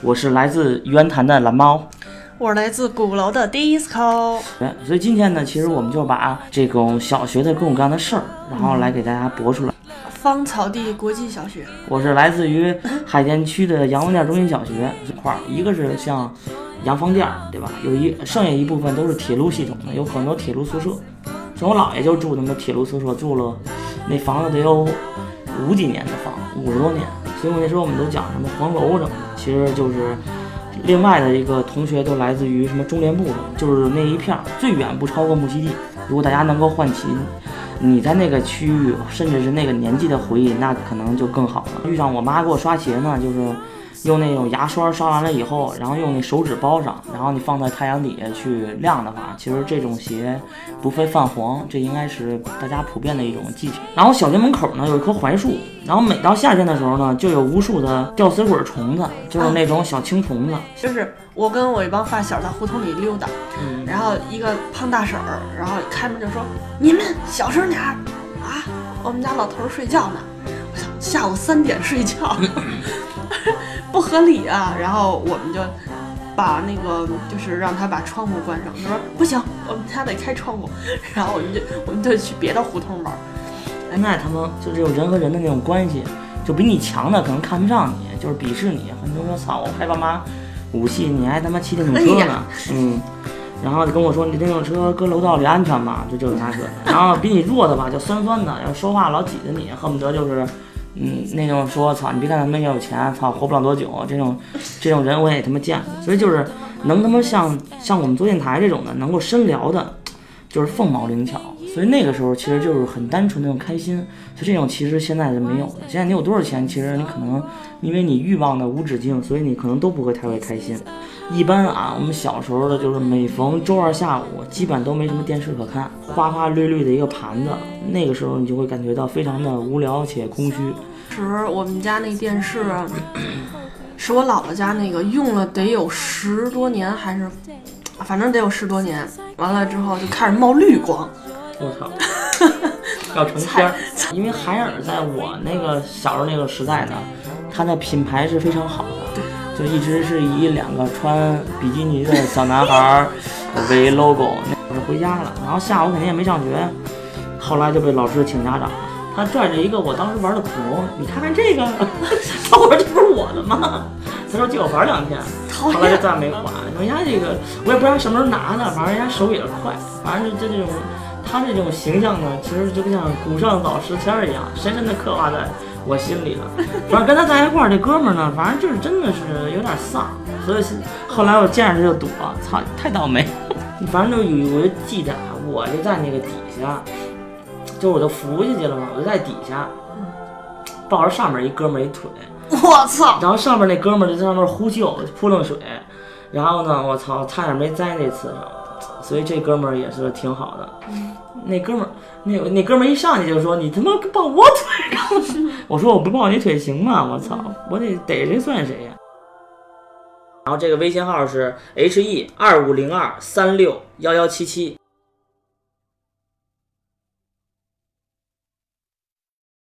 我是来自圆坛的蓝猫。我是来自鼓楼的 disco。对，所以今天呢，其实我们就把这种小学的各种各样的事儿，然后来给大家播出来。芳草地国际小学，我是来自于海淀区的洋房店中心小学这块儿，一个是像洋房店，对吧？有一剩下一部分都是铁路系统的，有很多铁路宿舍。像我姥爷就住那么铁路宿舍，住了那房子得有五几年的房，五十多年。所以我那时候我们都讲什么黄楼什么的，其实就是另外的一个同学都来自于什么中联部的，就是那一片儿最远不超过木樨地。如果大家能够唤起你在那个区域，甚至是那个年纪的回忆，那可能就更好了。遇上我妈给我刷鞋呢，就是用那种牙刷刷完了以后，然后用那手指包上，然后你放在太阳底下去晾的话，其实这种鞋不会泛黄，这应该是大家普遍的一种技巧。然后小学门口呢有一棵槐树，然后每到夏天的时候呢，就有无数的吊死鬼虫子，就是那种小青虫子。就是我跟我一帮发小在胡同里溜达，嗯，然后一个胖大婶儿，然后开门就说：“你们小声点儿啊，我们家老头儿睡觉呢。”我想下午三点睡觉，不合理啊。然后我们就把那个就是让他把窗户关上。他说不行，我们家得开窗户。然后我们就我们就去别的胡同玩儿。那他们就这种人和人的那种关系，就比你强的可能看不上你，就是鄙视你。很多人说操，我开爸妈武器，你还他妈骑电动车呢嗯。然后就跟我说你电动车搁楼道里安全吗？就这种那个的。然后比你弱的吧，就酸酸的，要说话老挤着你，恨不得就是，嗯，那种说操，你别看他们也有钱，操，活不了多久。这种 这种人我也他妈见过。所以就是能他妈像像我们做电台这种的，能够深聊的，就是凤毛麟角。所以那个时候其实就是很单纯那种开心，就这种其实现在就没有了。现在你有多少钱，其实你可能因为你欲望的无止境，所以你可能都不会太会开心。一般啊，我们小时候的就是每逢周二下午，基本都没什么电视可看，花花绿绿的一个盘子，那个时候你就会感觉到非常的无聊且空虚。时我们家那电视 是我姥姥家那个用了得有十多年，还是反正得有十多年。完了之后就开始冒绿光，我操，要成仙儿！因为海尔在我那个小时候那个时代呢，它的品牌是非常好的，就一直是以两个穿比基尼的小男孩儿 为 logo。那会儿回家了，然后下午肯定也没上学，后来就被老师请家长了。他拽着一个我当时玩的恐龙，你看看这个，他我说这不是我的吗？他说借我玩两天，后来就厌。再没还。人家这个我也不知道什么时候拿的，反正人家手也是快，反正就这种他这种形象呢，其实就像古上早石签儿一样，深深的刻画在我心里了。反正跟他在一块儿，这哥们儿呢，反正就是真的是有点丧，所以后来我见着他就躲，操，太倒霉。反正就有我就记得啊，我就在那个底下，就我就扶下去了嘛，我就在底下抱着上面一哥们儿一腿。我操！然后上面那哥们儿就在上面呼救扑棱水，然后呢，我操，差点没栽那次上，所以这哥们儿也是挺好的。那哥们儿，那那哥们儿一上去就说：“你他妈抱我腿干嘛？” 我说：“我不抱你腿行吗？我操，我得逮谁算谁呀。”然后这个微信号是 H E 二五零二三六幺幺七七，